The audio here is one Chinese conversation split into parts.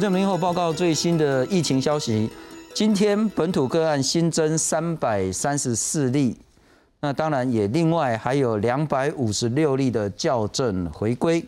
我叫明后报告最新的疫情消息。今天本土个案新增三百三十四例，那当然也另外还有两百五十六例的校正回归。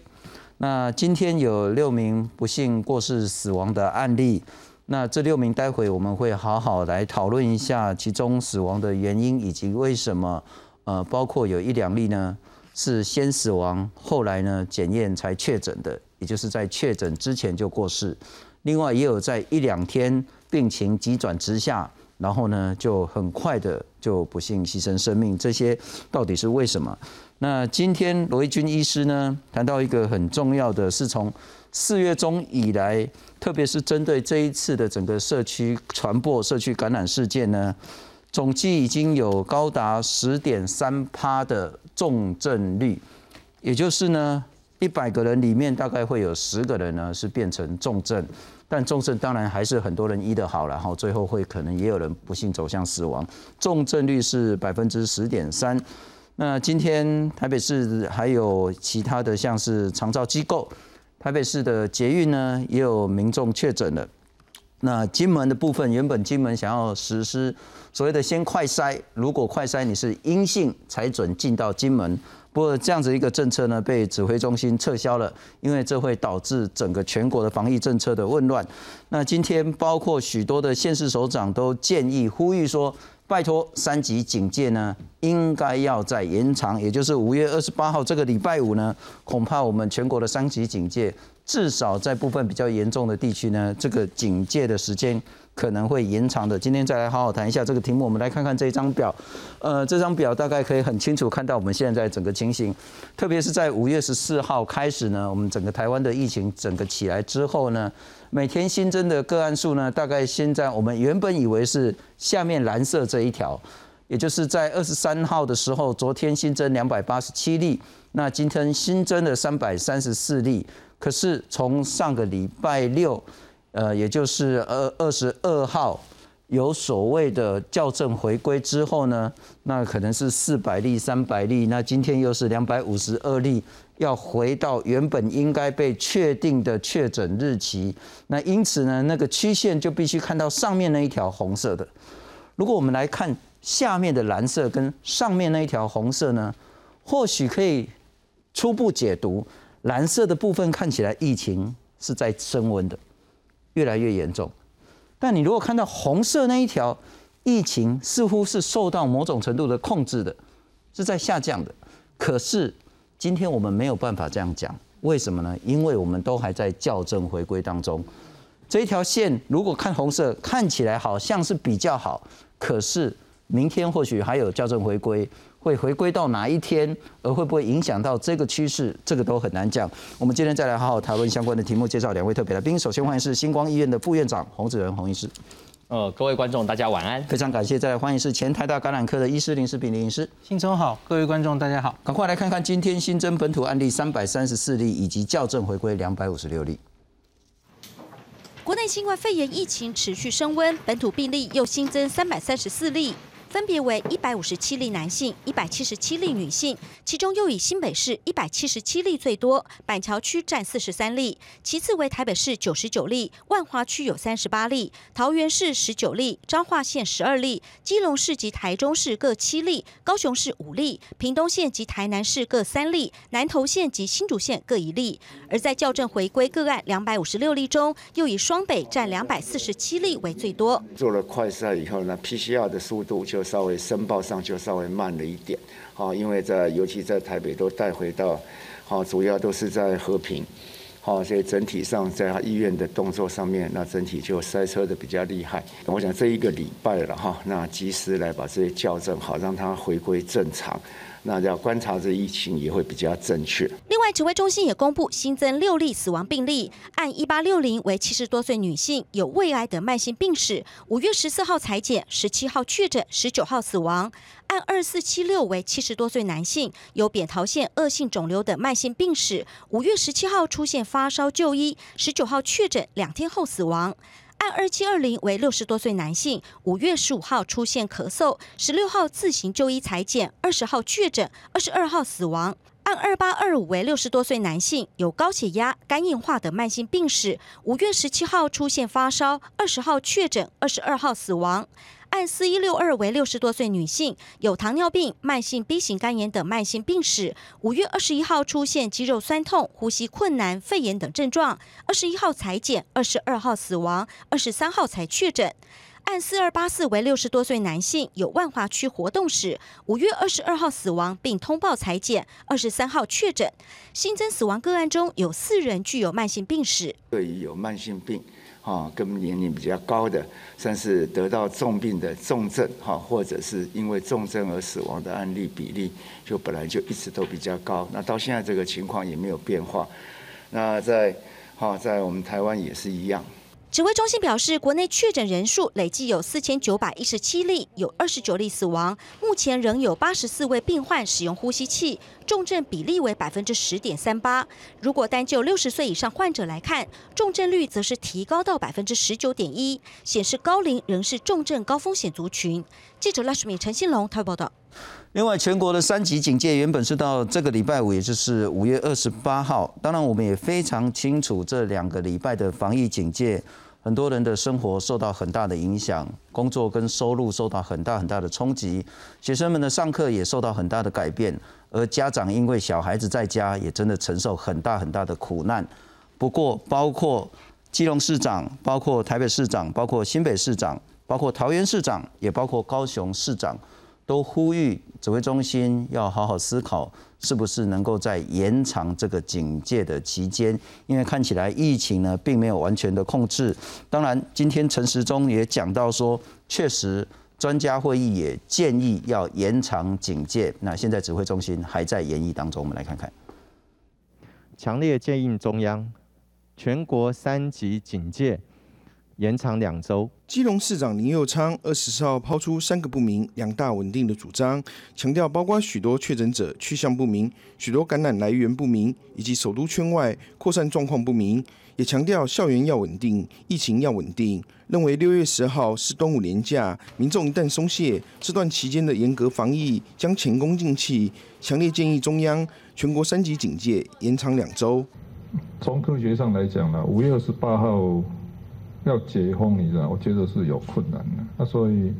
那今天有六名不幸过世死亡的案例，那这六名待会我们会好好来讨论一下其中死亡的原因以及为什么，呃，包括有一两例呢是先死亡，后来呢检验才确诊的，也就是在确诊之前就过世。另外也有在一两天病情急转直下，然后呢就很快的就不幸牺牲生命，这些到底是为什么？那今天罗一军医师呢谈到一个很重要的，是从四月中以来，特别是针对这一次的整个社区传播、社区感染事件呢，总计已经有高达十点三趴的重症率，也就是呢。一百个人里面大概会有十个人呢是变成重症，但重症当然还是很多人医得好了哈，最后会可能也有人不幸走向死亡。重症率是百分之十点三。那今天台北市还有其他的像是长照机构，台北市的捷运呢也有民众确诊了。那金门的部分，原本金门想要实施所谓的先快筛，如果快筛你是阴性才准进到金门。不过这样子一个政策呢，被指挥中心撤销了，因为这会导致整个全国的防疫政策的混乱。那今天包括许多的县市首长都建议呼吁说，拜托三级警戒呢，应该要再延长，也就是五月二十八号这个礼拜五呢，恐怕我们全国的三级警戒至少在部分比较严重的地区呢，这个警戒的时间。可能会延长的。今天再来好好谈一下这个题目。我们来看看这张表，呃，这张表大概可以很清楚看到我们现在整个情形。特别是在五月十四号开始呢，我们整个台湾的疫情整个起来之后呢，每天新增的个案数呢，大概现在我们原本以为是下面蓝色这一条，也就是在二十三号的时候，昨天新增两百八十七例，那今天新增了三百三十四例。可是从上个礼拜六。呃，也就是二二十二号有所谓的校正回归之后呢，那可能是四百例、三百例，那今天又是两百五十二例，要回到原本应该被确定的确诊日期。那因此呢，那个曲线就必须看到上面那一条红色的。如果我们来看下面的蓝色跟上面那一条红色呢，或许可以初步解读，蓝色的部分看起来疫情是在升温的。越来越严重，但你如果看到红色那一条，疫情似乎是受到某种程度的控制的，是在下降的。可是今天我们没有办法这样讲，为什么呢？因为我们都还在校正回归当中。这一条线如果看红色，看起来好像是比较好，可是明天或许还有校正回归。会回归到哪一天，而会不会影响到这个趋势，这个都很难讲。我们今天再来好好讨论相关的题目，介绍两位特别来宾。首先欢迎是星光医院的副院长洪子仁洪医师。呃，各位观众大家晚安，非常感谢。再来欢迎是前台大感染科的医师林世平林医师。新春好，各位观众大家好。赶快来看看今天新增本土案例三百三十四例，以及校正回归两百五十六例。国内新冠肺炎疫情持续升温，本土病例又新增三百三十四例。分别为一百五十七例男性，一百七十七例女性，其中又以新北市一百七十七例最多，板桥区占四十三例，其次为台北市九十九例，万华区有三十八例，桃园市十九例，彰化县十二例，基隆市及台中市各七例，高雄市五例，屏东县及台南市各三例，南投县及新竹县各一例。而在校正回归个案两百五十六例中，又以双北占两百四十七例为最多。做了快筛以后呢，PCR 的速度就。稍微申报上就稍微慢了一点，啊，因为在尤其在台北都带回到，啊，主要都是在和平，好，所以整体上在他医院的动作上面，那整体就塞车的比较厉害。我想这一个礼拜了哈，那及时来把这些校正好，让它回归正常。那要观察这疫情也会比较正确。另外，指挥中心也公布新增六例死亡病例，按一八六零为七十多岁女性，有胃癌等慢性病史。五月十四号裁检，十七号确诊，十九号死亡。按二四七六为七十多岁男性，有扁桃腺恶性肿瘤等慢性病史。五月十七号出现发烧就医，十九号确诊，两天后死亡。按二七二零为六十多岁男性，五月十五号出现咳嗽，十六号自行就医裁检，二十号确诊，二十二号死亡。按案二八二五为六十多岁男性，有高血压、肝硬化等慢性病史，五月十七号出现发烧，二十号确诊，二十二号死亡。案四一六二为六十多岁女性，有糖尿病、慢性 B 型肝炎等慢性病史，五月二十一号出现肌肉酸痛、呼吸困难、肺炎等症状，二十一号裁剪，二十二号死亡，二十三号才确诊。案四二八四为六十多岁男性，有万华区活动史，五月二十二号死亡，并通报裁剪，二十三号确诊。新增死亡个案中有四人具有慢性病史。对于有慢性病，哈，跟年龄比较高的，算是得到重病的重症，哈，或者是因为重症而死亡的案例比例，就本来就一直都比较高。那到现在这个情况也没有变化。那在，哈，在我们台湾也是一样。指挥中心表示，国内确诊人数累计有四千九百一十七例，有二十九例死亡。目前仍有八十四位病患使用呼吸器，重症比例为百分之十点三八。如果单就六十岁以上患者来看，重症率则是提高到百分之十九点一，显示高龄仍是重症高风险族群。记者赖淑敏、陈信龙台报道。另外，全国的三级警戒原本是到这个礼拜五，也就是五月二十八号。当然，我们也非常清楚这两个礼拜的防疫警戒，很多人的生活受到很大的影响，工作跟收入受到很大很大的冲击，学生们的上课也受到很大的改变，而家长因为小孩子在家，也真的承受很大很大的苦难。不过，包括基隆市长、包括台北市长、包括新北市长、包括桃园市长，也包括高雄市长。都呼吁指挥中心要好好思考，是不是能够在延长这个警戒的期间，因为看起来疫情呢并没有完全的控制。当然，今天陈时中也讲到说，确实专家会议也建议要延长警戒。那现在指挥中心还在研议当中，我们来看看。强烈建议中央，全国三级警戒。延长两周。基隆市长林佑昌二十四号抛出三个不明、两大稳定的主张，强调包括许多确诊者去向不明、许多感染来源不明，以及首都圈外扩散状况不明，也强调校园要稳定，疫情要稳定。认为六月十号是端午连假，民众一旦松懈，这段期间的严格防疫将前功尽弃，强烈建议中央全国三级警戒延长两周。从科学上来讲呢，五月二十八号。要解封，你知道？我觉得是有困难的。那所以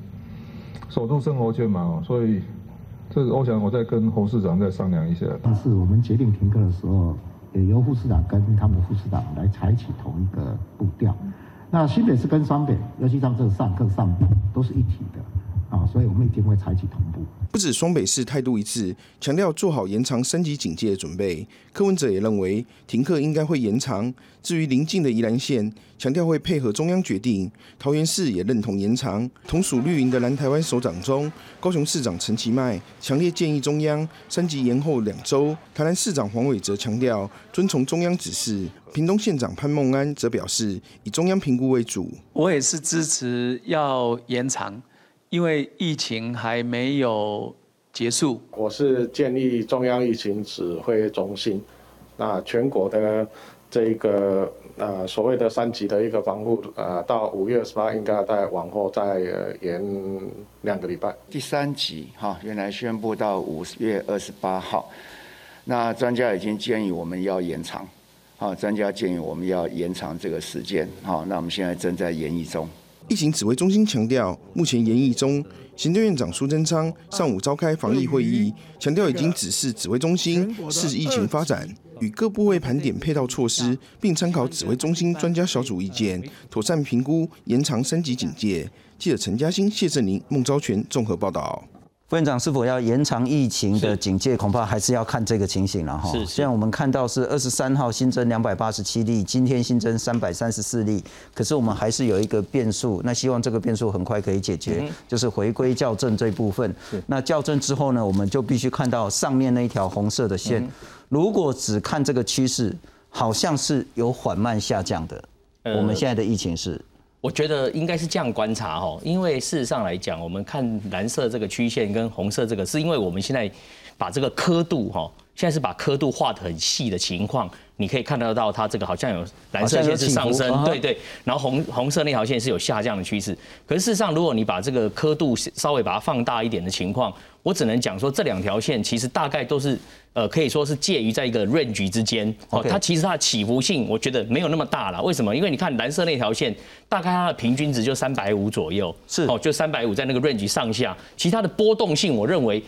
守住生活圈嘛，所以这个我想我再跟侯市长再商量一下。但是我们决定停课的时候，也由副市长跟他们的副市长来采取同一个步调。那新北是跟双北，尤其像这个上课上班都是一体的。啊，所以我们一定会采取同步。不止双北市态度一致，强调做好延长升级警戒的准备。柯文哲也认为停课应该会延长。至于邻近的宜兰县，强调会配合中央决定。桃园市也认同延长。同属绿营的南台湾首长中，高雄市长陈其迈强烈建议中央升级延后两周。台南市长黄伟哲强调遵从中央指示。屏东县长潘孟安则表示以中央评估为主。我也是支持要延长。因为疫情还没有结束，我是建立中央疫情指挥中心，那全国的这个呃所谓的三级的一个防护，呃，到五月十八应该再往后再延两个礼拜。第三级哈，原来宣布到五月二十八号，那专家已经建议我们要延长，好，专家建议我们要延长这个时间，好，那我们现在正在研议中。疫情指挥中心强调，目前研议中。行政院长苏贞昌上午召开防疫会议，强调已经指示指挥中心视疫情发展，与各部位盘点配套措施，并参考指挥中心专家小组意见，妥善评估延长三级警戒。记者陈嘉欣、谢振宁、孟昭全综合报道。副院长是否要延长疫情的警戒，恐怕还是要看这个情形了哈。是，现在我们看到是二十三号新增两百八十七例，今天新增三百三十四例，可是我们还是有一个变数，那希望这个变数很快可以解决，就是回归校正这部分。那校正之后呢，我们就必须看到上面那一条红色的线，如果只看这个趋势，好像是有缓慢下降的。我们现在的疫情是。我觉得应该是这样观察哈，因为事实上来讲，我们看蓝色这个曲线跟红色这个，是因为我们现在把这个刻度哈现在是把刻度画得很细的情况，你可以看得到它这个好像有蓝色线是上升，对对，然后红红色那条线是有下降的趋势。可是事实上，如果你把这个刻度稍微把它放大一点的情况，我只能讲说这两条线其实大概都是呃可以说是介于在一个 range 之间哦，它其实它的起伏性我觉得没有那么大了。为什么？因为你看蓝色那条线，大概它的平均值就三百五左右，是哦，就三百五在那个 range 上下，其他的波动性我认为。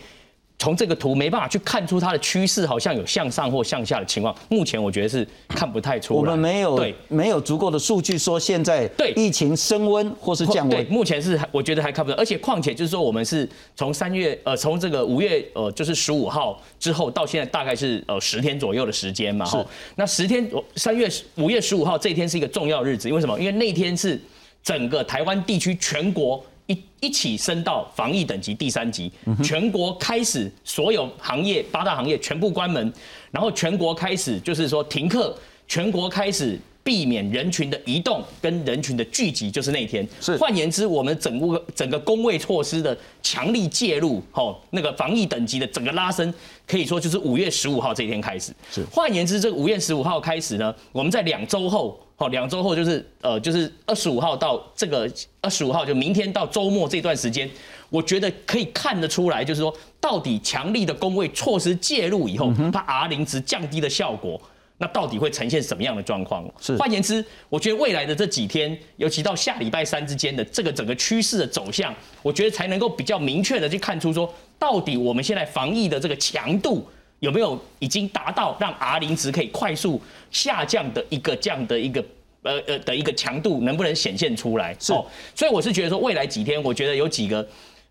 从这个图没办法去看出它的趋势，好像有向上或向下的情况。目前我觉得是看不太出来。我们没有对没有足够的数据说现在对疫情升温或是降温。对，目前是我觉得还看不到。而且况且就是说，我们是从三月呃从这个五月呃就是十五号之后到现在大概是呃十天左右的时间嘛。是。那十天，三月五月十五号这一天是一个重要日子，因为什么？因为那天是整个台湾地区全国。一一起升到防疫等级第三级，全国开始所有行业八大行业全部关门，然后全国开始就是说停课，全国开始避免人群的移动跟人群的聚集，就是那天。是换言之，我们整个整个工位措施的强力介入，吼，那个防疫等级的整个拉升，可以说就是五月十五号这一天开始。是换言之，这个五月十五号开始呢，我们在两周后。好，两周后就是呃，就是二十五号到这个二十五号，就明天到周末这段时间，我觉得可以看得出来，就是说到底强力的工位措施介入以后，它 R 零值降低的效果，那到底会呈现什么样的状况？是，换言之，我觉得未来的这几天，尤其到下礼拜三之间的这个整个趋势的走向，我觉得才能够比较明确的去看出说，到底我们现在防疫的这个强度。有没有已经达到让 R 零值可以快速下降的一个这样的一个呃呃的一个强度，能不能显现出来？是，所以我是觉得说，未来几天，我觉得有几个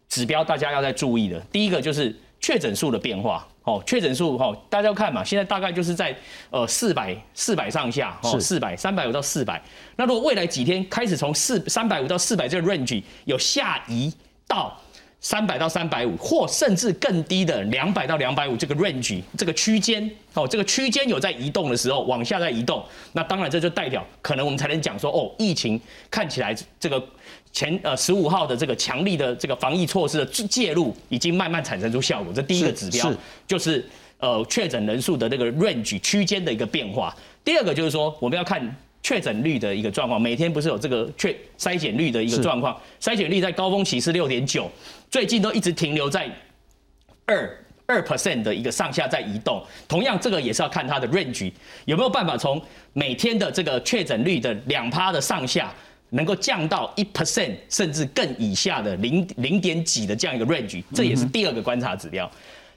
指标大家要在注意的。第一个就是确诊数的变化，哦，确诊数哈，大家要看嘛，现在大概就是在呃四百四百上下，哦，四百三百五到四百。那如果未来几天开始从四三百五到四百这个 range 有下移到。三百到三百五，或甚至更低的两百到两百五这个 range 这个区间哦，这个区间有在移动的时候，往下在移动，那当然这就代表可能我们才能讲说哦，疫情看起来这个前呃十五号的这个强力的这个防疫措施的介入已经慢慢产生出效果。这第一个指标就是呃确诊人数的这个 range 区间的一个变化。第二个就是说我们要看确诊率的一个状况，每天不是有这个确筛检率的一个状况，筛检率在高峰期是六点九。最近都一直停留在二二 percent 的一个上下在移动，同样这个也是要看它的 range 有没有办法从每天的这个确诊率的两趴的上下，能够降到一 percent 甚至更以下的零零点几的这样一个 range，这也是第二个观察指标。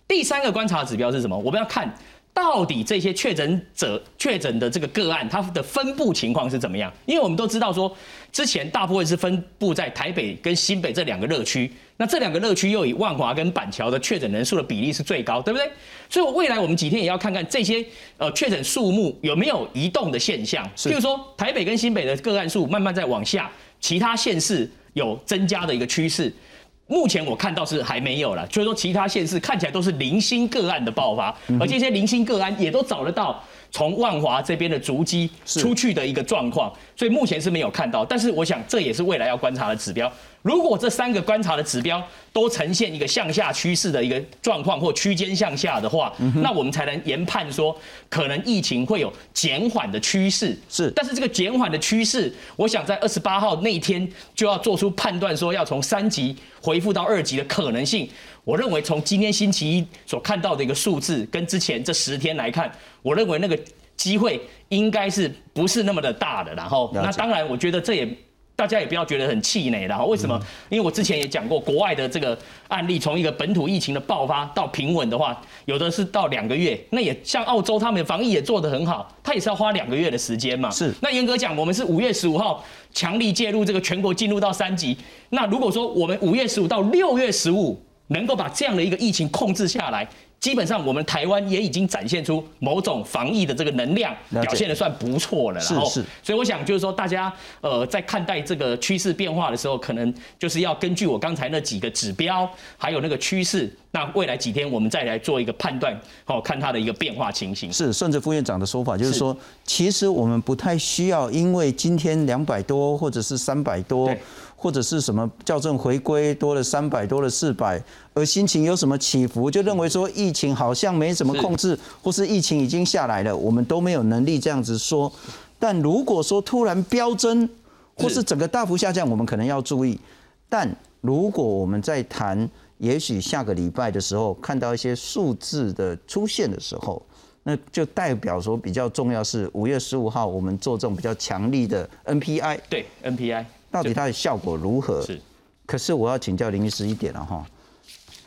第三个观察指标是什么？我们要看。到底这些确诊者确诊的这个个案，它的分布情况是怎么样？因为我们都知道说，之前大部分是分布在台北跟新北这两个热区，那这两个热区又以万华跟板桥的确诊人数的比例是最高，对不对？所以未来我们几天也要看看这些呃确诊数目有没有移动的现象，譬如说台北跟新北的个案数慢慢在往下，其他县市有增加的一个趋势。目前我看到是还没有了，就是说其他县市看起来都是零星个案的爆发，而这些零星个案也都找得到从万华这边的足迹出去的一个状况，所以目前是没有看到。但是我想这也是未来要观察的指标。如果这三个观察的指标都呈现一个向下趋势的一个状况或区间向下的话，那我们才能研判说可能疫情会有减缓的趋势。是，但是这个减缓的趋势，我想在二十八号那天就要做出判断，说要从三级恢复到二级的可能性。我认为从今天星期一所看到的一个数字跟之前这十天来看，我认为那个机会应该是不是那么的大的。然后，那当然，我觉得这也。大家也不要觉得很气馁，然后为什么？因为我之前也讲过，国外的这个案例，从一个本土疫情的爆发到平稳的话，有的是到两个月。那也像澳洲，他们防疫也做得很好，他也是要花两个月的时间嘛。是。那严格讲，我们是五月十五号强力介入这个全国进入到三级。那如果说我们五月十五到六月十五能够把这样的一个疫情控制下来。基本上，我们台湾也已经展现出某种防疫的这个能量，表现的算不错了。是是。所以我想就是说，大家呃在看待这个趋势变化的时候，可能就是要根据我刚才那几个指标，还有那个趋势，那未来几天我们再来做一个判断，好，看它的一个变化情形。是，顺着副院长的说法，就是说，其实我们不太需要，因为今天两百多或者是三百多。或者是什么校正回归多了三百多了四百，而心情有什么起伏，就认为说疫情好像没什么控制，或是疫情已经下来了，我们都没有能力这样子说。但如果说突然飙增，或是整个大幅下降，我们可能要注意。但如果我们在谈，也许下个礼拜的时候看到一些数字的出现的时候，那就代表说比较重要是五月十五号我们做这种比较强力的 NPI。对 NPI 到底它的效果如何？是。可是我要请教林医师一点了哈，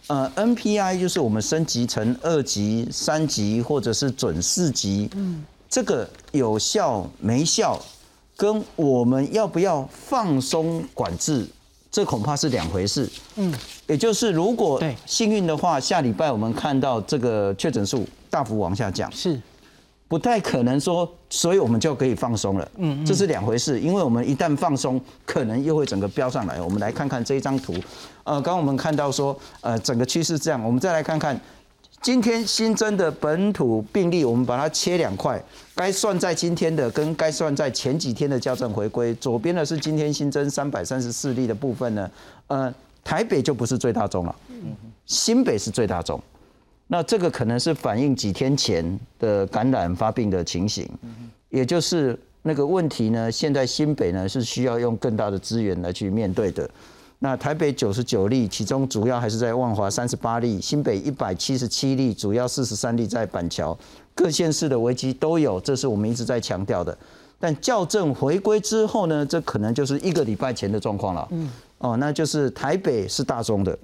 呃，NPI 就是我们升级成二级、三级或者是准四级，嗯，这个有效没效，跟我们要不要放松管制，这恐怕是两回事。嗯，也就是如果幸运的话，下礼拜我们看到这个确诊数大幅往下降，是。不太可能说，所以我们就可以放松了。嗯，这是两回事，因为我们一旦放松，可能又会整个飙上来。我们来看看这一张图。呃，刚刚我们看到说，呃，整个趋势这样。我们再来看看今天新增的本土病例，我们把它切两块，该算在今天的跟该算在前几天的校正回归。左边的是今天新增三百三十四例的部分呢，呃，台北就不是最大宗了，新北是最大宗。那这个可能是反映几天前的感染发病的情形，也就是那个问题呢。现在新北呢是需要用更大的资源来去面对的。那台北九十九例，其中主要还是在万华三十八例，新北一百七十七例，主要四十三例在板桥，各县市的危机都有，这是我们一直在强调的。但校正回归之后呢，这可能就是一个礼拜前的状况了。嗯，哦，那就是台北是大中的，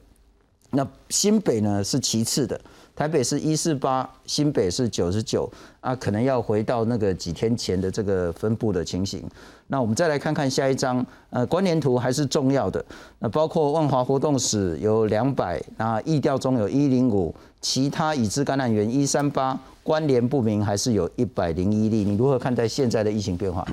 那新北呢是其次的。台北是一四八，新北是九十九啊，可能要回到那个几天前的这个分布的情形。那我们再来看看下一张，呃，关联图还是重要的。那包括万华活动史有两百，那疫调中有一零五，其他已知感染源一三八，关联不明还是有一百零一例。你如何看待现在的疫情变化？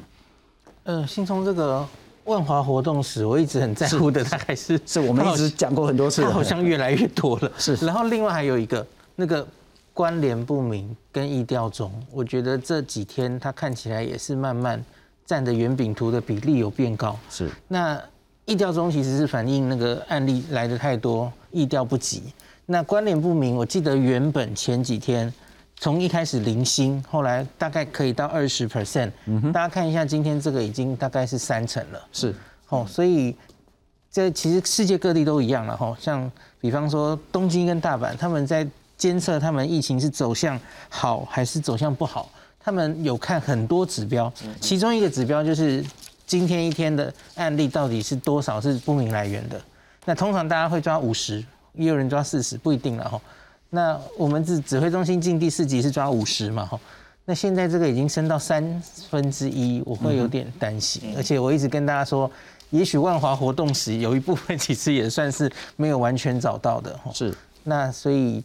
呃，新从这个万华活动史，我一直很在乎的，大概是是我们一直讲过很多次，它好像越来越多了。是，然后另外还有一个。那个关联不明跟意调中，我觉得这几天它看起来也是慢慢占的圆饼图的比例有变高。是。那意调中其实是反映那个案例来的太多，意调不及。那关联不明，我记得原本前几天从一开始零星，后来大概可以到二十 percent。大家看一下今天这个已经大概是三成了。是。哦，所以这其实世界各地都一样了哈。像比方说东京跟大阪，他们在监测他们疫情是走向好还是走向不好？他们有看很多指标，其中一个指标就是今天一天的案例到底是多少是不明来源的。那通常大家会抓五十，也有人抓四十，不一定了哈。那我们指指挥中心进第四级是抓五十嘛哈？那现在这个已经升到三分之一，我会有点担心。而且我一直跟大家说，也许万华活动时有一部分其实也算是没有完全找到的哈。是。那所以。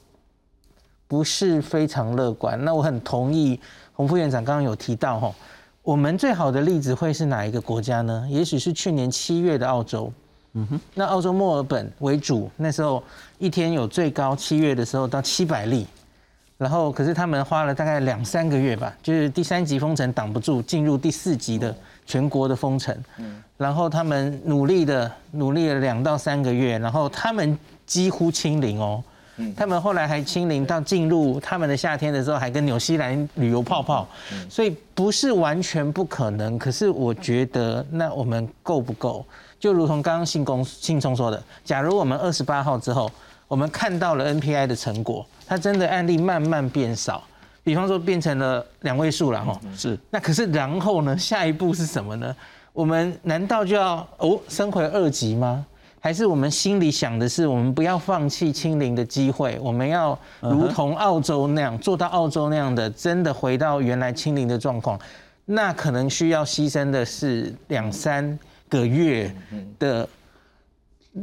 不是非常乐观。那我很同意洪副院长刚刚有提到哈，我们最好的例子会是哪一个国家呢？也许是去年七月的澳洲。嗯哼。那澳洲墨尔本为主，那时候一天有最高七月的时候到七百例，然后可是他们花了大概两三个月吧，就是第三级封城挡不住，进入第四级的全国的封城。嗯。然后他们努力的努力了两到三个月，然后他们几乎清零哦。他们后来还清零到进入他们的夏天的时候，还跟纽西兰旅游泡泡，所以不是完全不可能。可是我觉得，那我们够不够？就如同刚刚信公信聪说的，假如我们二十八号之后，我们看到了 NPI 的成果，它真的案例慢慢变少，比方说变成了两位数了哈。是。那可是然后呢？下一步是什么呢？我们难道就要哦升回二级吗？还是我们心里想的是，我们不要放弃清零的机会，我们要如同澳洲那样做到澳洲那样的，真的回到原来清零的状况，那可能需要牺牲的是两三个月的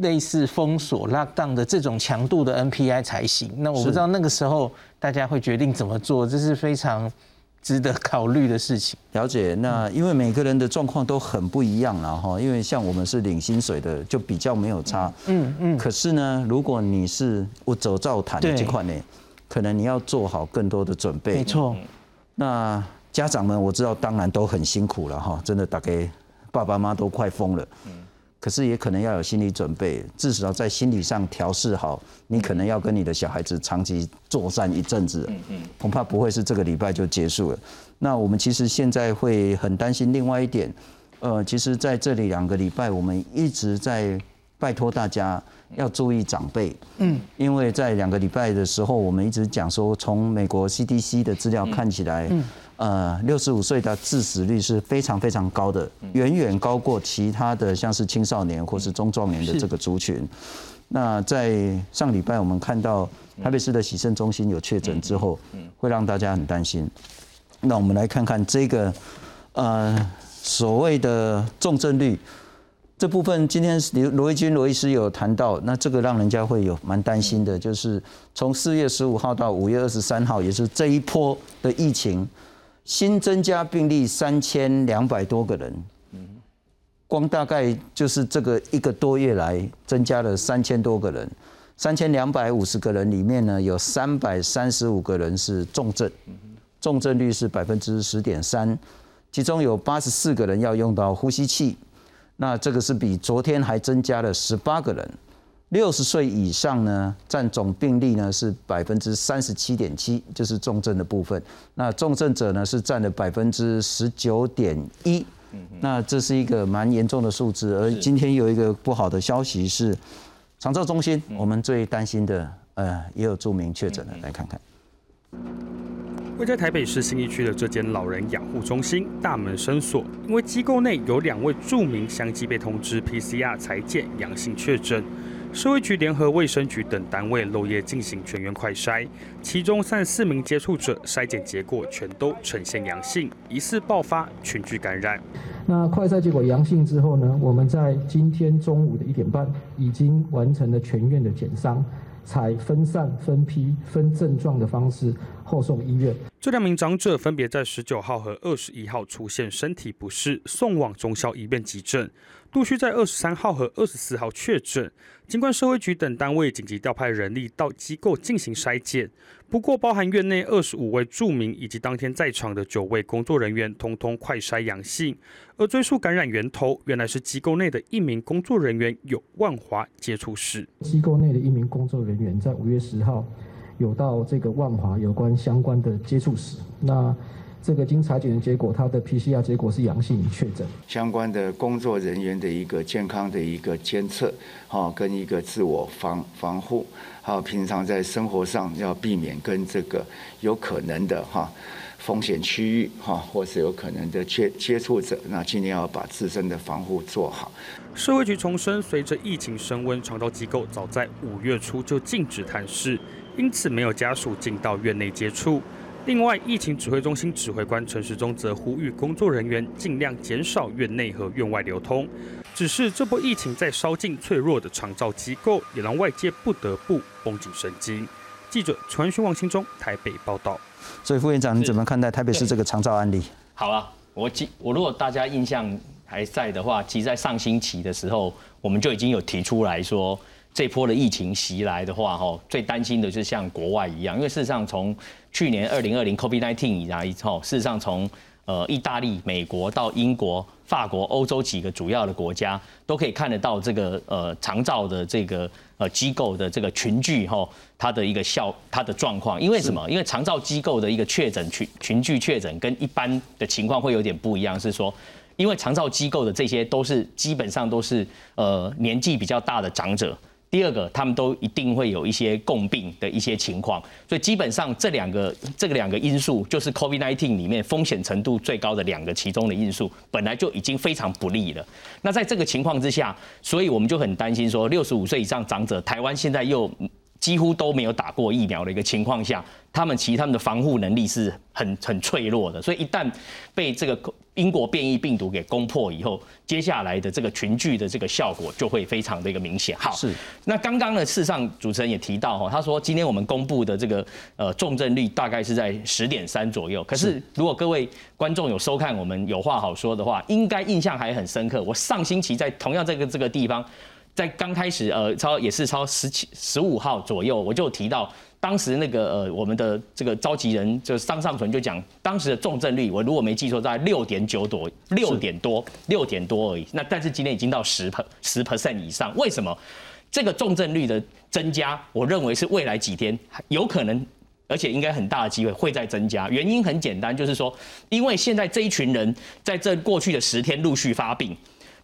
类似封锁、lock down 的这种强度的 NPI 才行。那我不知道那个时候大家会决定怎么做，这是非常。值得考虑的事情。了解，那因为每个人的状况都很不一样了哈。因为像我们是领薪水的，就比较没有差。嗯嗯。可是呢，如果你是我走灶谈的这块呢，可能你要做好更多的准备。没错。那家长们，我知道当然都很辛苦了哈，真的大概爸爸妈妈都快疯了。嗯。可是也可能要有心理准备，至少在心理上调试好，你可能要跟你的小孩子长期作战一阵子，嗯嗯，恐怕不会是这个礼拜就结束了。那我们其实现在会很担心另外一点，呃，其实在这里两个礼拜，我们一直在拜托大家要注意长辈，嗯，因为在两个礼拜的时候，我们一直讲说，从美国 CDC 的资料看起来，嗯。呃，六十五岁的致死率是非常非常高的，远远高过其他的像是青少年或是中壮年的这个族群。那在上礼拜我们看到台北市的洗肾中心有确诊之后，会让大家很担心。那我们来看看这个呃所谓的重症率。这部分，今天罗罗义军罗医师有谈到，那这个让人家会有蛮担心的，就是从四月十五号到五月二十三号，也是这一波的疫情。新增加病例三千两百多个人，光大概就是这个一个多月来增加了三千多个人，三千两百五十个人里面呢，有三百三十五个人是重症，重症率是百分之十点三，其中有八十四个人要用到呼吸器，那这个是比昨天还增加了十八个人。六十岁以上呢，占总病例呢是百分之三十七点七，就是重症的部分。那重症者呢是占了百分之十九点一，那这是一个蛮严重的数字。而今天有一个不好的消息是，长照中心我们最担心的，呃，也有著名确诊的，来看看。位在台北市新义区的这间老人养护中心大门深锁，因为机构内有两位著名相继被通知 PCR 裁检阳性确诊。社会局联合卫生局等单位漏夜进行全员快筛，其中三十四名接触者筛检结果全都呈现阳性，疑似爆发群聚感染。那快筛结果阳性之后呢？我们在今天中午的一点半已经完成了全院的检伤。采分散、分批、分症状的方式后送医院。这两名长者分别在十九号和二十一号出现身体不适，送往中校医院急诊，陆续在二十三号和二十四号确诊。尽管社会局等单位紧急调派人力到机构进行筛检，不过包含院内二十五位住民以及当天在场的九位工作人员，通通快筛阳性。而追溯感染源头，原来是机构内的一名工作人员有万华接触史。机构内的一名工作人员在五月十号有到这个万华有关相关的接触史。那这个经裁剪的结果，他的 PCR 结果是阳性确诊。相关的工作人员的一个健康的一个监测，哈，跟一个自我防防护，还有平常在生活上要避免跟这个有可能的哈。风险区域哈，或是有可能的接接触者，那尽量要把自身的防护做好。社会局重申，随着疫情升温，长照机构早在五月初就禁止探视，因此没有家属进到院内接触。另外，疫情指挥中心指挥官陈时中则呼吁工作人员尽量减少院内和院外流通。只是这波疫情在烧尽脆弱的长照机构，也让外界不得不绷紧神经。记者传讯王心中台北报道。所以副院长，你怎么看待台北市这个长照案例？好啊，我记我如果大家印象还在的话，其实在上星期的时候，我们就已经有提出来说，这波的疫情袭来的话，哈，最担心的就是像国外一样，因为事实上从去年二零二零 COVID-19 以来，哈，事实上从呃意大利、美国到英国。法国、欧洲几个主要的国家都可以看得到这个呃长照的这个呃机构的这个群聚哈，它的一个效它的状况。因为什么？因为长照机构的一个确诊群群聚确诊跟一般的情况会有点不一样，是说，因为长照机构的这些都是基本上都是呃年纪比较大的长者。第二个，他们都一定会有一些共病的一些情况，所以基本上这两个这个两个因素就是 COVID-19 里面风险程度最高的两个其中的因素，本来就已经非常不利了。那在这个情况之下，所以我们就很担心说，六十五岁以上长者，台湾现在又几乎都没有打过疫苗的一个情况下。他们其实他们的防护能力是很很脆弱的，所以一旦被这个英国变异病毒给攻破以后，接下来的这个群聚的这个效果就会非常的一个明显。好，是。那刚刚呢，事实上主持人也提到哈，他说今天我们公布的这个呃重症率大概是在十点三左右。可是如果各位观众有收看我们有话好说的话，应该印象还很深刻。我上星期在同样这个这个地方。在刚开始呃超也是超十七十五号左右，我就提到。当时那个呃，我们的这个召集人就是张尚存就讲，当时的重症率，我如果没记错，在六点九多，六点多，六点多而已。那但是今天已经到十 per 十 percent 以上，为什么？这个重症率的增加，我认为是未来几天有可能，而且应该很大的机会会再增加。原因很简单，就是说，因为现在这一群人在这过去的十天陆续发病，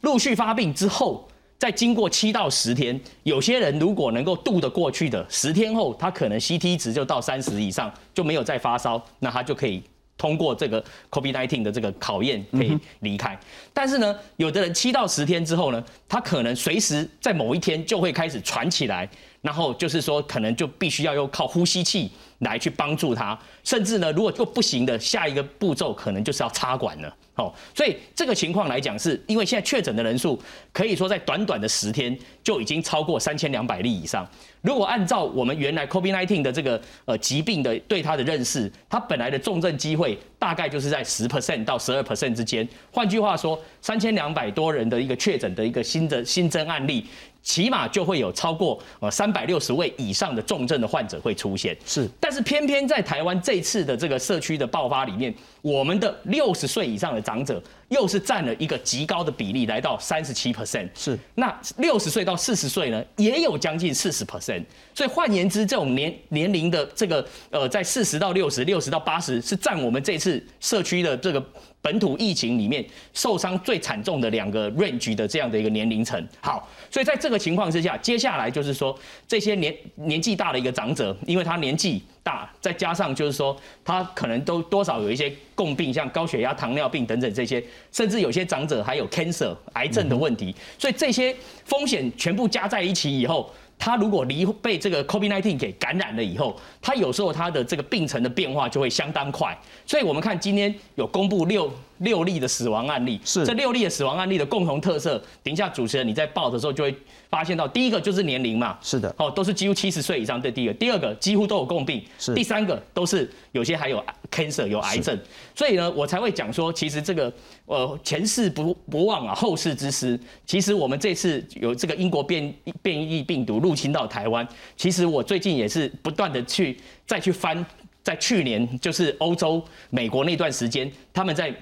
陆续发病之后。在经过七到十天，有些人如果能够度得过去的，十天后他可能 CT 值就到三十以上，就没有再发烧，那他就可以通过这个 COVID-19 的这个考验，可以离开。但是呢，有的人七到十天之后呢，他可能随时在某一天就会开始喘起来，然后就是说可能就必须要用靠呼吸器来去帮助他，甚至呢，如果又不行的，下一个步骤可能就是要插管了。哦，所以这个情况来讲，是因为现在确诊的人数可以说在短短的十天就已经超过三千两百例以上。如果按照我们原来 COVID-19 的这个呃疾病的对它的认识，它本来的重症机会大概就是在十 percent 到十二 percent 之间。换句话说，三千两百多人的一个确诊的一个新的新增案例。起码就会有超过呃三百六十位以上的重症的患者会出现，是。但是偏偏在台湾这次的这个社区的爆发里面，我们的六十岁以上的长者又是占了一个极高的比例，来到三十七 percent。是。那六十岁到四十岁呢，也有将近四十 percent。所以换言之，这种年年龄的这个呃，在四十到六十、六十到八十，是占我们这次社区的这个。本土疫情里面受伤最惨重的两个 range 的这样的一个年龄层，好，所以在这个情况之下，接下来就是说这些年年纪大的一个长者，因为他年纪大，再加上就是说他可能都多少有一些共病，像高血压、糖尿病等等这些，甚至有些长者还有 cancer 癌症的问题，所以这些风险全部加在一起以后。他如果离被这个 COVID-19 给感染了以后，他有时候他的这个病程的变化就会相当快。所以我们看今天有公布六六例的死亡案例，是这六例的死亡案例的共同特色。等一下主持人你在报的时候就会发现到，第一个就是年龄嘛，是的，哦，都是几乎七十岁以上的第一个，第二个几乎都有共病，是第三个都是有些还有 cancer 有癌症。所以呢，我才会讲说，其实这个。呃，前世不不忘啊，后世之师。其实我们这次有这个英国变变异病毒入侵到台湾，其实我最近也是不断的去再去翻，在去年就是欧洲、美国那段时间，他们在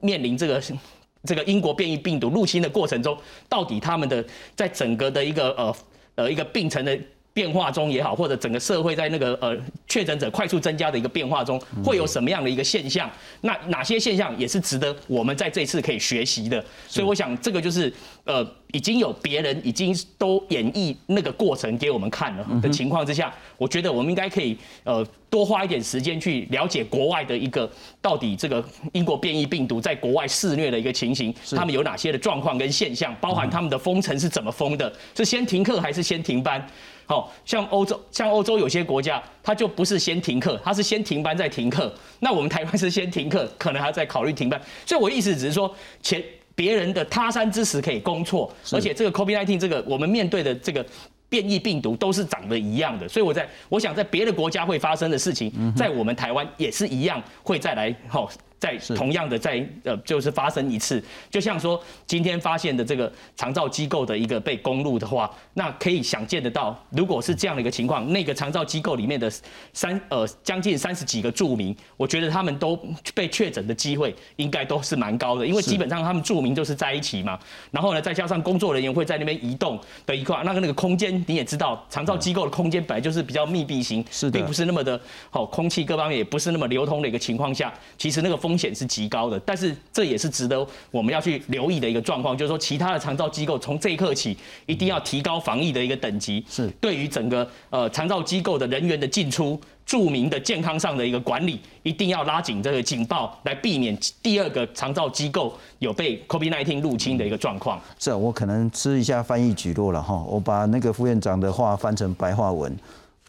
面临这个这个英国变异病毒入侵的过程中，到底他们的在整个的一个呃呃一个病程的。变化中也好，或者整个社会在那个呃确诊者快速增加的一个变化中，会有什么样的一个现象？那哪些现象也是值得我们在这次可以学习的？所以我想这个就是呃。已经有别人已经都演绎那个过程给我们看了的情况之下，我觉得我们应该可以呃多花一点时间去了解国外的一个到底这个英国变异病毒在国外肆虐的一个情形，他们有哪些的状况跟现象，包含他们的封城是怎么封的，是先停课还是先停班？好像欧洲像欧洲有些国家，它就不是先停课，它是先停班再停课。那我们台湾是先停课，可能还要再考虑停班。所以我意思只是说前。别人的他山之石可以攻错，而且这个 COVID-19 这个我们面对的这个变异病毒都是长得一样的，所以我在我想在别的国家会发生的事情，在我们台湾也是一样会再来吼。在同样的在呃就是发生一次，就像说今天发现的这个长照机构的一个被攻入的话，那可以想见得到，如果是这样的一个情况，那个长照机构里面的三呃将近三十几个住民，我觉得他们都被确诊的机会应该都是蛮高的，因为基本上他们住民就是在一起嘛，然后呢再加上工作人员会在那边移动的一块，那个那个空间你也知道，长照机构的空间本来就是比较密闭型，并不是那么的好，空气各方面也不是那么流通的一个情况下，其实那个风。风险是极高的，但是这也是值得我们要去留意的一个状况，就是说，其他的长照机构从这一刻起，一定要提高防疫的一个等级，是对于整个呃长照机构的人员的进出、著名的健康上的一个管理，一定要拉紧这个警报，来避免第二个长照机构有被 COVID-19 入侵的一个状况。是啊，我可能吃一下翻译举落了哈，我把那个副院长的话翻成白话文，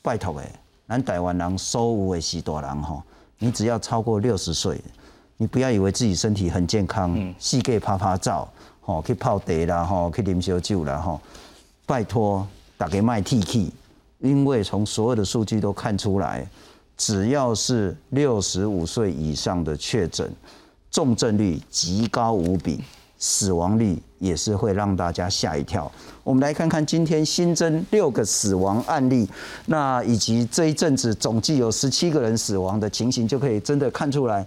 拜托诶，咱台湾人所有的许多人哈，你只要超过六十岁。你不要以为自己身体很健康，细个拍拍照，吼，去泡茶啦，吼，去啉烧酒啦，吼，拜托，大家卖 T K，因为从所有的数据都看出来，只要是六十五岁以上的确诊，重症率极高无比，死亡率也是会让大家吓一跳。我们来看看今天新增六个死亡案例，那以及这一阵子总计有十七个人死亡的情形，就可以真的看出来，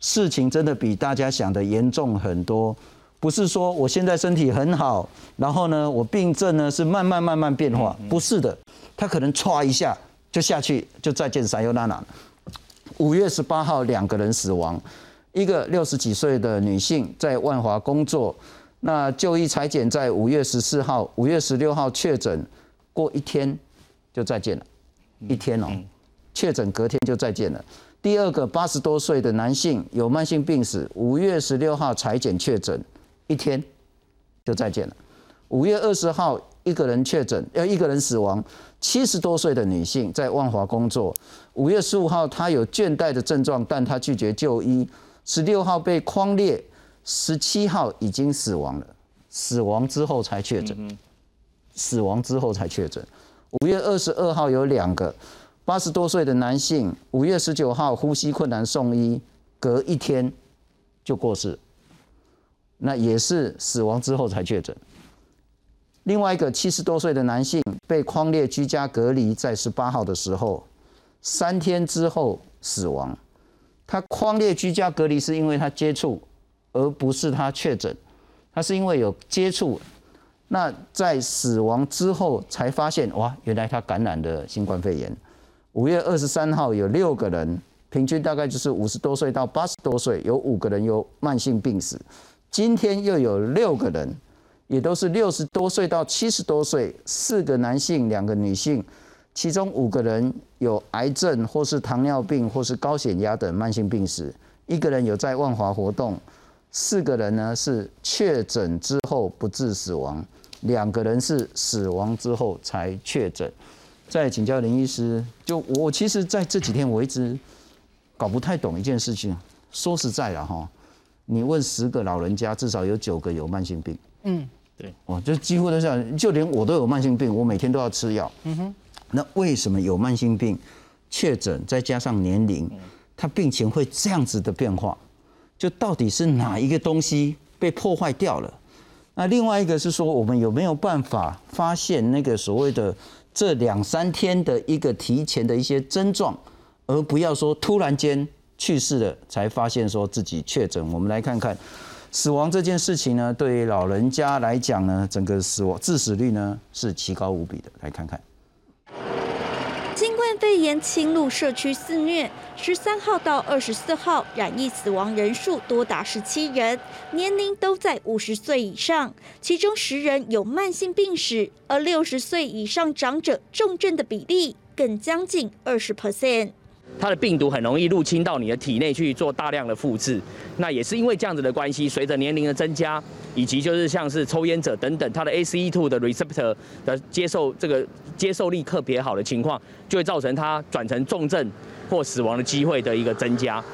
事情真的比大家想的严重很多。不是说我现在身体很好，然后呢，我病症呢是慢慢慢慢变化，不是的，他可能歘一下就下去，就再见撒尤娜娜。五月十八号两个人死亡，一个六十几岁的女性在万华工作，那就医裁剪在五月十四号、五月十六号确诊，过一天就再见了，一天哦，确诊隔天就再见了。第二个八十多岁的男性有慢性病史，五月十六号裁剪确诊。一天就再见了。五月二十号，一个人确诊，要一个人死亡，七十多岁的女性在万华工作。五月十五号，她有倦怠的症状，但她拒绝就医。十六号被框列，十七号已经死亡了，死亡之后才确诊，死亡之后才确诊。五月二十二号有两个八十多岁的男性，五月十九号呼吸困难送医，隔一天就过世。那也是死亡之后才确诊。另外一个七十多岁的男性被框列居家隔离，在十八号的时候，三天之后死亡。他框列居家隔离是因为他接触，而不是他确诊。他是因为有接触，那在死亡之后才发现，哇，原来他感染了新冠肺炎。五月二十三号有六个人，平均大概就是五十多岁到八十多岁，有五个人有慢性病史。今天又有六个人，也都是六十多岁到七十多岁，四个男性，两个女性，其中五个人有癌症或是糖尿病或是高血压等慢性病史，一个人有在万华活动，四个人呢是确诊之后不治死亡，两个人是死亡之后才确诊。再请教林医师，就我其实在这几天我一直搞不太懂一件事情，说实在的哈。你问十个老人家，至少有九个有慢性病。嗯，对，哦，就几乎都是，就连我都有慢性病，我每天都要吃药。嗯哼，那为什么有慢性病确诊，再加上年龄，他病情会这样子的变化？就到底是哪一个东西被破坏掉了？那另外一个是说，我们有没有办法发现那个所谓的这两三天的一个提前的一些症状，而不要说突然间。去世了才发现说自己确诊。我们来看看死亡这件事情呢，对于老人家来讲呢，整个死亡致死率呢是奇高无比的。来看看，肺炎侵入社区肆虐，十三号到二十四号染疫死亡人数多达十七人，年龄都在五十岁以上，其中十人有慢性病史，而六十岁以上长者重症的比例更将近二十 percent。它的病毒很容易入侵到你的体内去做大量的复制，那也是因为这样子的关系，随着年龄的增加，以及就是像是抽烟者等等，它的 ACE2 的 receptor 的接受这个接受力特别好的情况，就会造成它转成重症或死亡的机会的一个增加。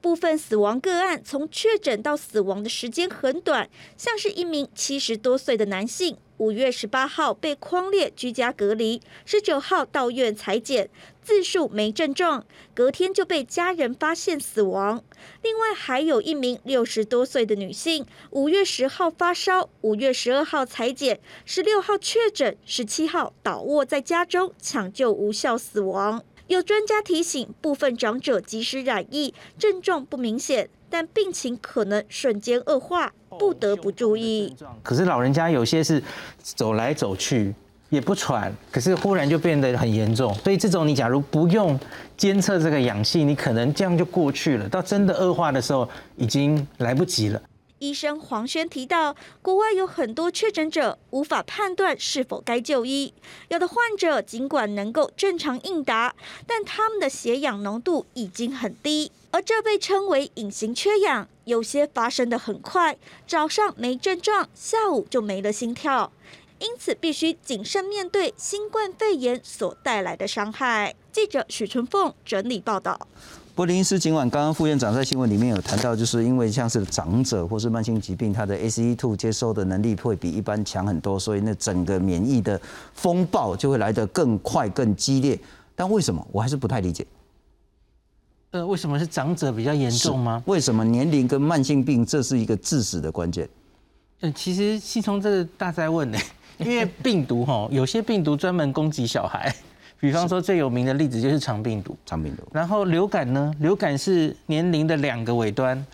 部分死亡个案从确诊到死亡的时间很短，像是一名七十多岁的男性，五月十八号被框列居家隔离，十九号到院裁剪，自述没症状，隔天就被家人发现死亡。另外还有一名六十多岁的女性，五月十号发烧，五月十二号裁剪，十六号确诊，十七号倒卧在家中抢救无效死亡。有专家提醒，部分长者即使染疫，症状不明显，但病情可能瞬间恶化，不得不注意。可是老人家有些是走来走去也不喘，可是忽然就变得很严重，所以这种你假如不用监测这个氧气，你可能这样就过去了，到真的恶化的时候已经来不及了。医生黄轩提到，国外有很多确诊者无法判断是否该就医，有的患者尽管能够正常应答，但他们的血氧浓度已经很低，而这被称为隐形缺氧。有些发生的很快，早上没症状，下午就没了心跳，因此必须谨慎面对新冠肺炎所带来的伤害。记者许春凤整理报道。柏林斯尽管刚刚副院长在新闻里面有谈到，就是因为像是长者或是慢性疾病，他的 ACE2 接收的能力会比一般强很多，所以那整个免疫的风暴就会来得更快、更激烈。但为什么？我还是不太理解。呃，为什么是长者比较严重吗？为什么年龄跟慢性病这是一个致死的关键？嗯，其实系聪这个大在问呢，因为病毒哈，有些病毒专门攻击小孩，比方说最有名的例子就是肠病毒。肠病毒。然后流感呢，流感是年龄的两个尾端，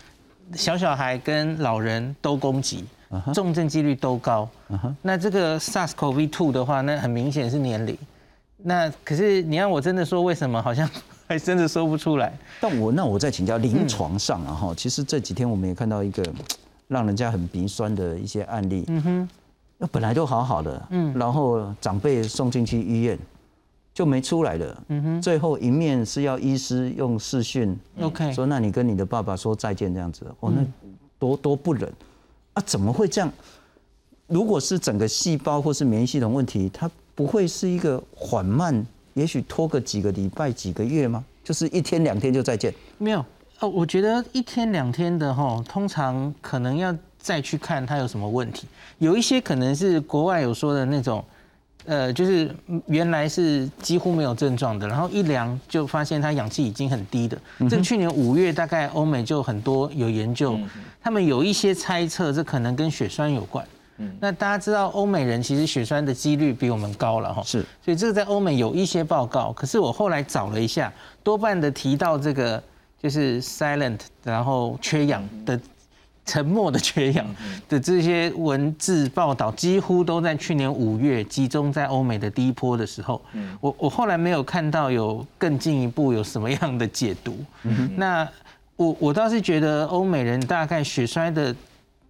小小孩跟老人都攻击，重症几率都高。那这个 SARS-CoV-2 的话，那很明显是年龄。那可是你让我真的说为什么，好像还真的说不出来。但我那我再请教临床上啊哈，其实这几天我们也看到一个。让人家很鼻酸的一些案例，嗯哼，那本来都好好的，嗯，然后长辈送进去医院就没出来了，嗯哼，最后一面是要医师用视讯，OK，说那你跟你的爸爸说再见这样子，哦，那多多不忍啊，怎么会这样？如果是整个细胞或是免疫系统问题，它不会是一个缓慢，也许拖个几个礼拜、几个月吗？就是一天两天就再见？没有。哦，我觉得一天两天的哈，通常可能要再去看他有什么问题。有一些可能是国外有说的那种，呃，就是原来是几乎没有症状的，然后一量就发现他氧气已经很低的。这个去年五月大概欧美就很多有研究，他们有一些猜测，这可能跟血栓有关。那大家知道欧美人其实血栓的几率比我们高了哈，是，所以这个在欧美有一些报告，可是我后来找了一下，多半的提到这个。就是 silent，然后缺氧的沉默的缺氧的这些文字报道，几乎都在去年五月集中在欧美的第一波的时候。我我后来没有看到有更进一步有什么样的解读。那我我倒是觉得欧美人大概血栓的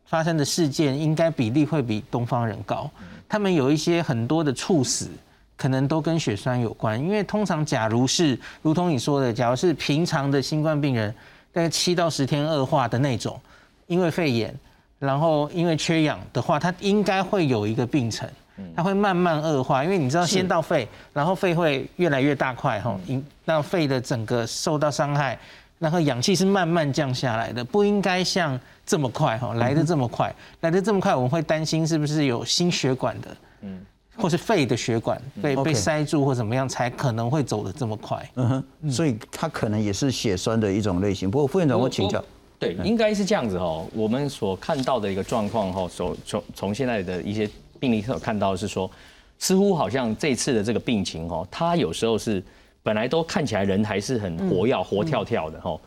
发生的事件应该比例会比东方人高，他们有一些很多的猝死。可能都跟血栓有关，因为通常假如是如同你说的，假如是平常的新冠病人，大概七到十天恶化的那种，因为肺炎，然后因为缺氧的话，它应该会有一个病程，它会慢慢恶化，因为你知道先到肺，然后肺会越来越大块哈，让肺的整个受到伤害，然后氧气是慢慢降下来的，不应该像这么快哈，来的这么快，来的这么快，我们会担心是不是有心血管的，嗯。或是肺的血管被被塞住或怎么样，才可能会走得这么快。嗯哼，所以它可能也是血栓的一种类型。不过副院长，我请教，对，应该是这样子哦。我们所看到的一个状况哈，从从从现在的一些病例所看到是说，似乎好像这次的这个病情哦，它有时候是本来都看起来人还是很活跃、活跳跳的吼，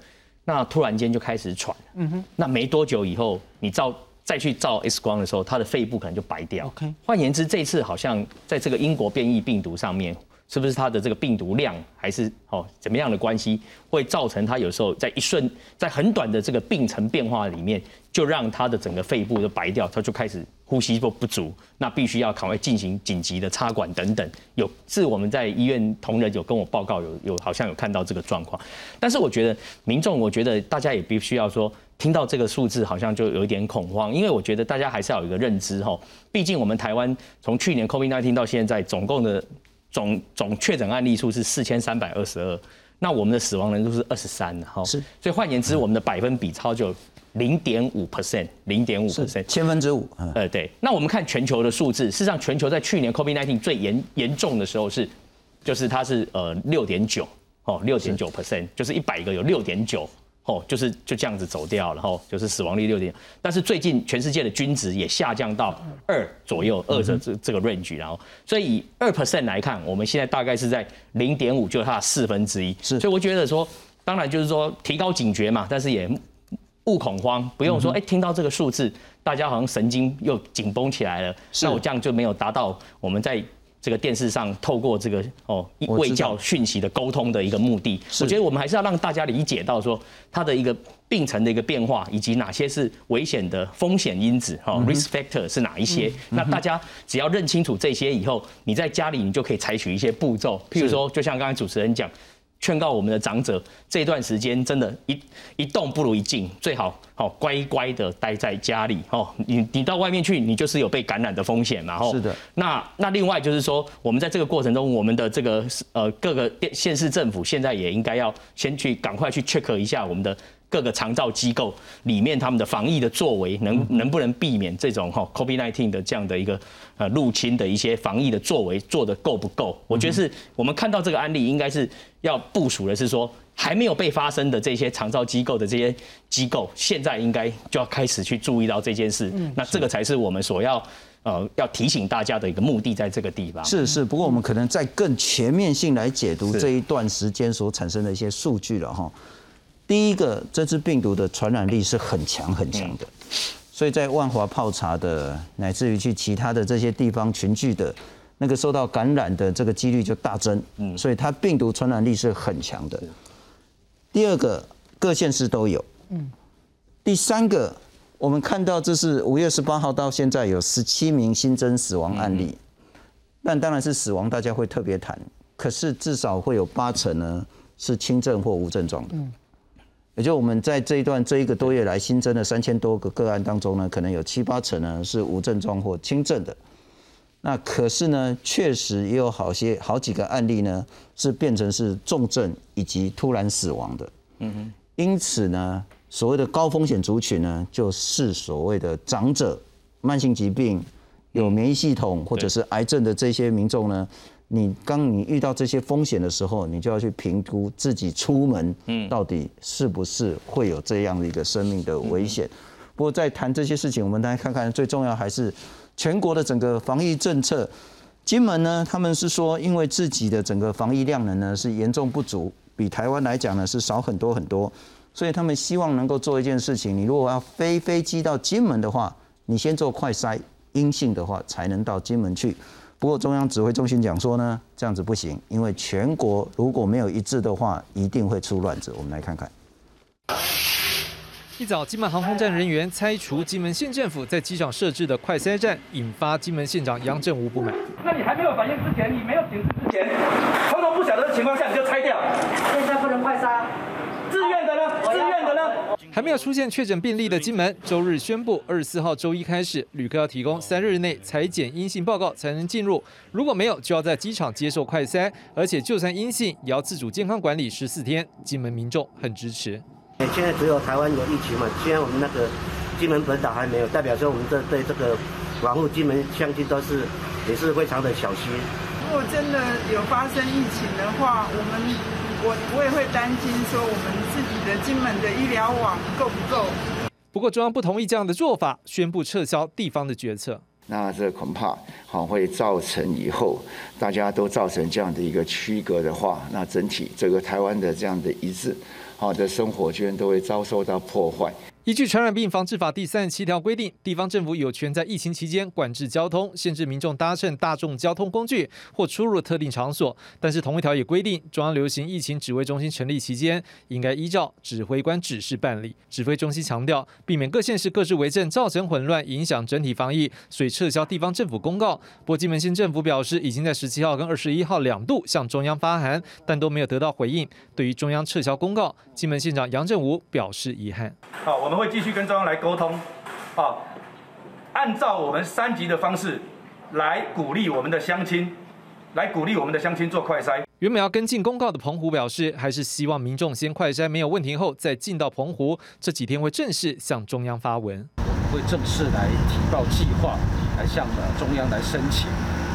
那突然间就开始喘。嗯哼，那没多久以后，你照。再去照 X 光的时候，他的肺部可能就白掉。OK，换言之，这次好像在这个英国变异病毒上面，是不是它的这个病毒量还是哦怎么样的关系，会造成它有时候在一瞬，在很短的这个病程变化里面，就让它的整个肺部都白掉，它就开始呼吸不不足，那必须要赶快进行紧急的插管等等。有是我们在医院同仁有跟我报告，有有好像有看到这个状况。但是我觉得民众，我觉得大家也必须要说。听到这个数字好像就有一点恐慌，因为我觉得大家还是要有一个认知哈，毕竟我们台湾从去年 COVID-19 到现在，总共的总总确诊案例数是四千三百二十二，那我们的死亡人数是二十三哈，是，所以换言之，我们的百分比超就零点五 percent，零点五 percent，千分之五，呃对，那我们看全球的数字，事实上全球在去年 COVID-19 最严严重的时候是，就是它是呃六点九哦，六点九 percent，就是一百个有六点九。哦，就是就这样子走掉，然后就是死亡率六点，但是最近全世界的均值也下降到二左右，二这这这个 range，然后所以以二 percent 来看，我们现在大概是在零点五，就是它的四分之一。是，所以我觉得说，当然就是说提高警觉嘛，但是也勿恐慌，不用说哎，听到这个数字，大家好像神经又紧绷起来了，那我这样就没有达到我们在。这个电视上透过这个哦卫教讯息的沟通的一个目的，我觉得我们还是要让大家理解到说它的一个病程的一个变化，以及哪些是危险的风险因子哈，risk factor 是哪一些？那大家只要认清楚这些以后，你在家里你就可以采取一些步骤，譬如说，就像刚才主持人讲。劝告我们的长者，这段时间真的，一一动不如一静，最好好乖乖的待在家里哦。你你到外面去，你就是有被感染的风险嘛。是的。那那另外就是说，我们在这个过程中，我们的这个呃各个县市政府现在也应该要先去赶快去 check 一下我们的。各个长照机构里面，他们的防疫的作为能能不能避免这种哈 COVID-19 的这样的一个呃入侵的一些防疫的作为做的够不够？我觉得是我们看到这个案例，应该是要部署的是说，还没有被发生的这些长照机构的这些机构，现在应该就要开始去注意到这件事。那这个才是我们所要呃要提醒大家的一个目的，在这个地方。是是，不过我们可能在更全面性来解读这一段时间所产生的一些数据了哈。第一个，这支病毒的传染力是很强很强的，所以在万华泡茶的，乃至于去其他的这些地方群聚的。那个受到感染的这个几率就大增，嗯，所以它病毒传染力是很强的。第二个，各县市都有，嗯。第三个，我们看到这是五月十八号到现在有十七名新增死亡案例，但当然是死亡，大家会特别谈。可是至少会有八成呢是轻症或无症状的，嗯。也就我们在这一段这一个多月来新增的三千多个个案当中呢，可能有七八成呢是无症状或轻症的。那可是呢，确实也有好些好几个案例呢，是变成是重症以及突然死亡的。嗯哼。因此呢，所谓的高风险族群呢，就是所谓的长者、慢性疾病、有免疫系统或者是癌症的这些民众呢，你当你遇到这些风险的时候，你就要去评估自己出门，嗯，到底是不是会有这样的一个生命的危险。不过在谈这些事情，我们大家看看，最重要还是。全国的整个防疫政策，金门呢，他们是说，因为自己的整个防疫量能呢是严重不足，比台湾来讲呢是少很多很多，所以他们希望能够做一件事情，你如果要飞飞机到金门的话，你先做快筛，阴性的话才能到金门去。不过中央指挥中心讲说呢，这样子不行，因为全国如果没有一致的话，一定会出乱子。我们来看看。一早，金门航空站人员拆除金门县政府在机场设置的快筛站，引发金门县长杨振武不满。那你还没有反应之前，你没有警示之前，通通不晓得的情况下，你就拆掉？现在不能快筛？还没有出现确诊病例的金门，周日宣布，二十四号周一开始，旅客要提供三日内裁剪阴性报告才能进入，如果没有，就要在机场接受快筛，而且就算阴性，也要自主健康管理十四天。金门民众很支持。现在只有台湾有疫情嘛，现在我们那个金门本岛还没有，代表说我们这对这个保护金门相亲都是也是非常的小心。如果真的有发生疫情的话，我们我我也会担心说我们自己的金门的医疗网够不够。不过中央不同意这样的做法，宣布撤销地方的决策。那这恐怕好会造成以后大家都造成这样的一个区隔的话，那整体这个台湾的这样的一致。好的生活居然都会遭受到破坏。依据《传染病防治法》第三十七条规定，地方政府有权在疫情期间管制交通，限制民众搭乘大众交通工具或出入特定场所。但是同一条也规定，中央流行疫情指挥中心成立期间，应该依照指挥官指示办理。指挥中心强调，避免各县市各自为政，造成混乱，影响整体防疫，所以撤销地方政府公告。不过金门县政府表示，已经在十七号跟二十一号两度向中央发函，但都没有得到回应。对于中央撤销公告，金门县长杨振武表示遗憾。好，我们。会继续跟中央来沟通，啊，按照我们三级的方式来鼓励我们的乡亲，来鼓励我们的乡亲做快筛。原本要跟进公告的澎湖表示，还是希望民众先快筛没有问题后再进到澎湖。这几天会正式向中央发文，我们会正式来提报计划，来向中央来申请，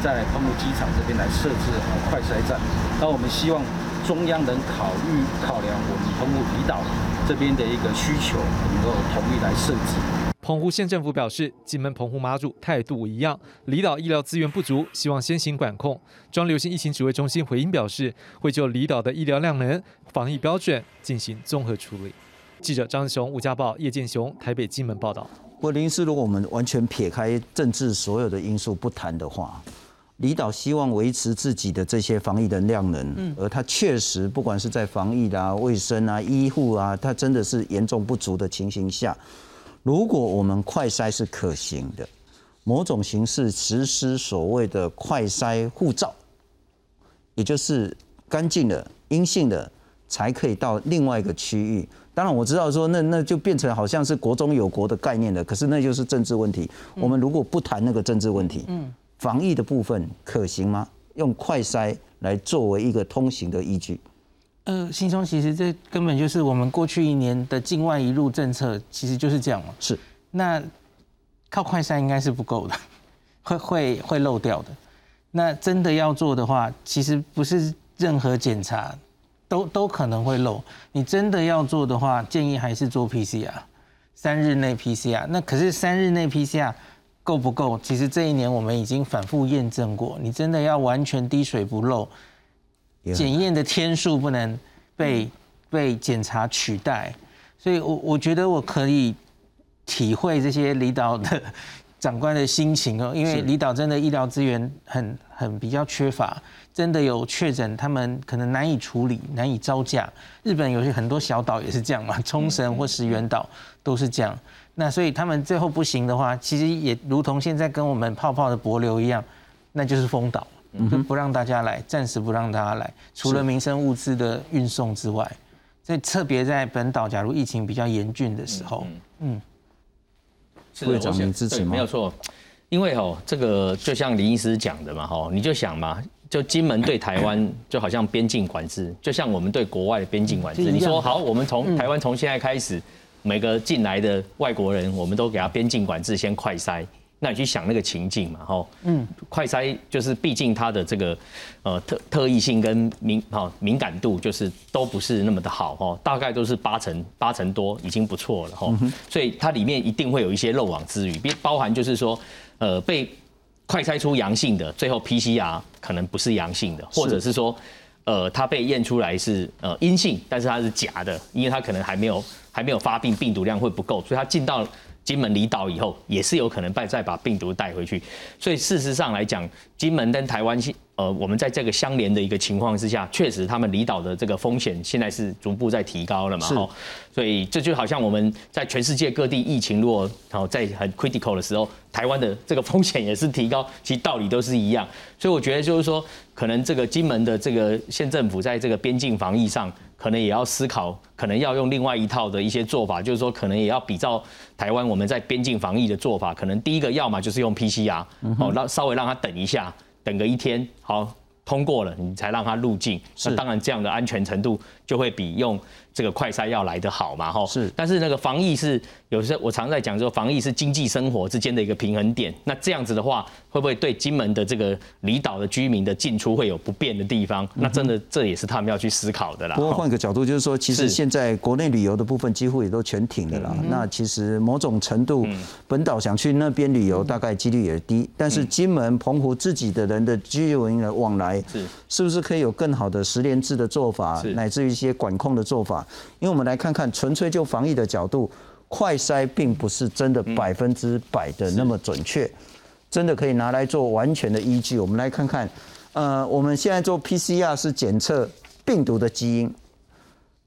在澎湖机场这边来设置快筛站。那我们希望中央能考虑考量我们澎湖离岛。这边的一个需求能够统一来设计。澎湖县政府表示，金门、澎湖、马祖态度一样，离岛医疗资源不足，希望先行管控。庄流行疫情指挥中心回应表示，会就离岛的医疗量能、防疫标准进行综合处理。记者张雄、吴家宝、叶建雄，台北、金门报道。我林师，如果我们完全撇开政治所有的因素不谈的话。离岛希望维持自己的这些防疫的量能，而它确实不管是在防疫啊、卫生啊、医护啊，它真的是严重不足的情形下，如果我们快筛是可行的，某种形式实施所谓的快筛护照，也就是干净的、阴性的才可以到另外一个区域。当然我知道说那那就变成好像是国中有国的概念了，可是那就是政治问题。我们如果不谈那个政治问题，嗯。防疫的部分可行吗？用快筛来作为一个通行的依据？呃，心中其实这根本就是我们过去一年的境外一路政策，其实就是这样嘛。是，那靠快筛应该是不够的，会会会漏掉的。那真的要做的话，其实不是任何检查都都可能会漏。你真的要做的话，建议还是做 PCR，三日内 PCR。那可是三日内 PCR 够不够？其实这一年我们已经反复验证过，你真的要完全滴水不漏，检验的天数不能被被检查取代。所以我我觉得我可以体会这些离岛的长官的心情哦，因为离岛真的医疗资源很很比较缺乏。真的有确诊，他们可能难以处理，难以招架。日本有些很多小岛也是这样嘛，冲绳或石垣岛都是这样。那所以他们最后不行的话，其实也如同现在跟我们泡泡的博流一样，那就是封岛，就不让大家来，暂时不让大家来。除了民生物资的运送之外，在特别在本岛，假如疫情比较严峻的时候，嗯，会长您支持吗？没有错，因为哦，这个就像林医师讲的嘛，哈，你就想嘛。就金门对台湾 就好像边境管制，就像我们对国外的边境管制。你说好，我们从台湾从现在开始，每个进来的外国人，我们都给他边境管制，先快筛。那你去想那个情境嘛，吼，嗯，快筛就是毕竟它的这个呃特特异性跟敏哈敏感度就是都不是那么的好，吼，大概都是八成八成多已经不错了，吼，所以它里面一定会有一些漏网之鱼，包含就是说呃被。快筛出阳性的，最后 PCR 可能不是阳性的，或者是说，呃，它被验出来是呃阴性，但是它是假的，因为它可能还没有还没有发病，病毒量会不够，所以他进到金门离岛以后，也是有可能再再把病毒带回去。所以事实上来讲，金门跟台湾呃，我们在这个相连的一个情况之下，确实他们离岛的这个风险现在是逐步在提高了嘛，哈，所以这就好像我们在全世界各地疫情如果好在很 critical 的时候，台湾的这个风险也是提高，其实道理都是一样，所以我觉得就是说，可能这个金门的这个县政府在这个边境防疫上，可能也要思考，可能要用另外一套的一些做法，就是说可能也要比照台湾我们在边境防疫的做法，可能第一个要么就是用 PCR，哦，让稍微让他等一下。等个一天，好通过了，你才让他入境。那当然，这样的安全程度就会比用。这个快筛要来得好嘛？哈，是。但是那个防疫是有时候我常在讲说，防疫是经济生活之间的一个平衡点。那这样子的话，会不会对金门的这个离岛的居民的进出会有不便的地方？那真的这也是他们要去思考的啦。不过换个角度就是说，其实现在国内旅游的部分几乎也都全停了啦。那其实某种程度，本岛想去那边旅游，大概几率也低。但是金门、澎湖自己的人的居留人员往来，是是不是可以有更好的十连制的做法，乃至于一些管控的做法？因为我们来看看，纯粹就防疫的角度，快筛并不是真的百分之百的那么准确，真的可以拿来做完全的依据。我们来看看，呃，我们现在做 PCR 是检测病毒的基因，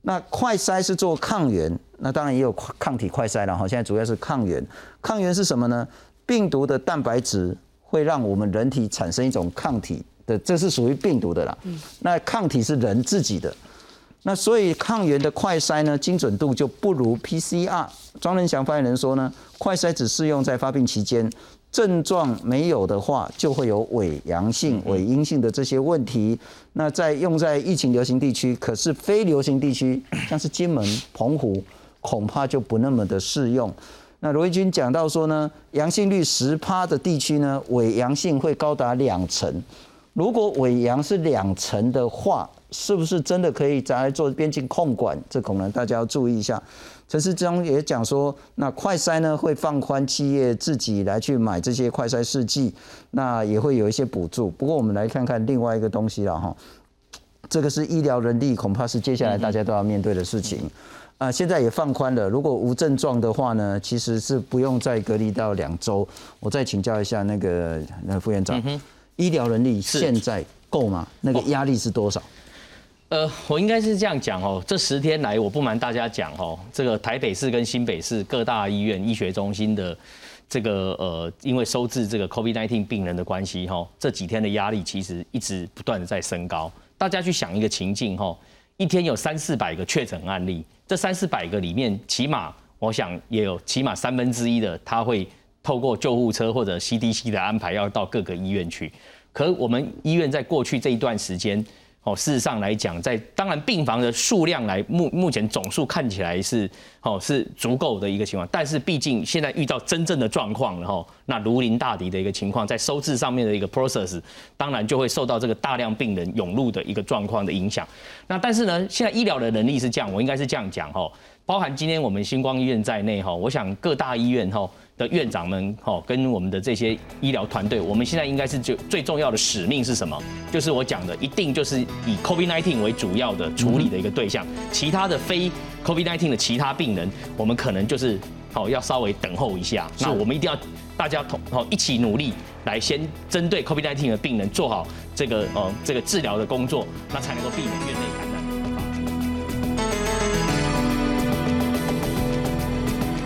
那快筛是做抗原，那当然也有抗体快筛了哈。现在主要是抗原，抗原是什么呢？病毒的蛋白质会让我们人体产生一种抗体的，这是属于病毒的啦。那抗体是人自己的。那所以抗原的快筛呢，精准度就不如 PCR。庄仁祥发言人说呢，快筛只适用在发病期间，症状没有的话，就会有伪阳性、伪阴性的这些问题。那在用在疫情流行地区，可是非流行地区，像是金门、澎湖，恐怕就不那么的适用。那罗毅军讲到说呢，阳性率十趴的地区呢，伪阳性会高达两成。如果尾阳是两层的话，是不是真的可以再来做边境控管？这可能大家要注意一下。陈世忠也讲说，那快筛呢会放宽企业自己来去买这些快筛试剂，那也会有一些补助。不过我们来看看另外一个东西了哈，这个是医疗人力，恐怕是接下来大家都要面对的事情。啊，现在也放宽了，如果无症状的话呢，其实是不用再隔离到两周。我再请教一下那个那副院长，医疗人力现在够吗？那个压力是多少？呃，我应该是这样讲哦，这十天来，我不瞒大家讲哦，这个台北市跟新北市各大医院、医学中心的这个呃，因为收治这个 COVID-19 病人的关系哈，这几天的压力其实一直不断的在升高。大家去想一个情境哈，一天有三四百个确诊案例，这三四百个里面，起码我想也有起码三分之一的他会透过救护车或者 CDC 的安排要到各个医院去。可我们医院在过去这一段时间。哦，事实上来讲，在当然病房的数量来目目前总数看起来是哦是足够的一个情况，但是毕竟现在遇到真正的状况了哈，那如临大敌的一个情况，在收治上面的一个 process，当然就会受到这个大量病人涌入的一个状况的影响。那但是呢，现在医疗的能力是这样，我应该是这样讲哈，包含今天我们星光医院在内哈，我想各大医院哈。的院长们，哦，跟我们的这些医疗团队，我们现在应该是就最重要的使命是什么？就是我讲的，一定就是以 COVID-19 为主要的处理的一个对象，其他的非 COVID-19 的其他病人，我们可能就是好要稍微等候一下。那我们一定要大家同好一起努力，来先针对 COVID-19 的病人做好这个呃这个治疗的工作，那才能够避免院内感染。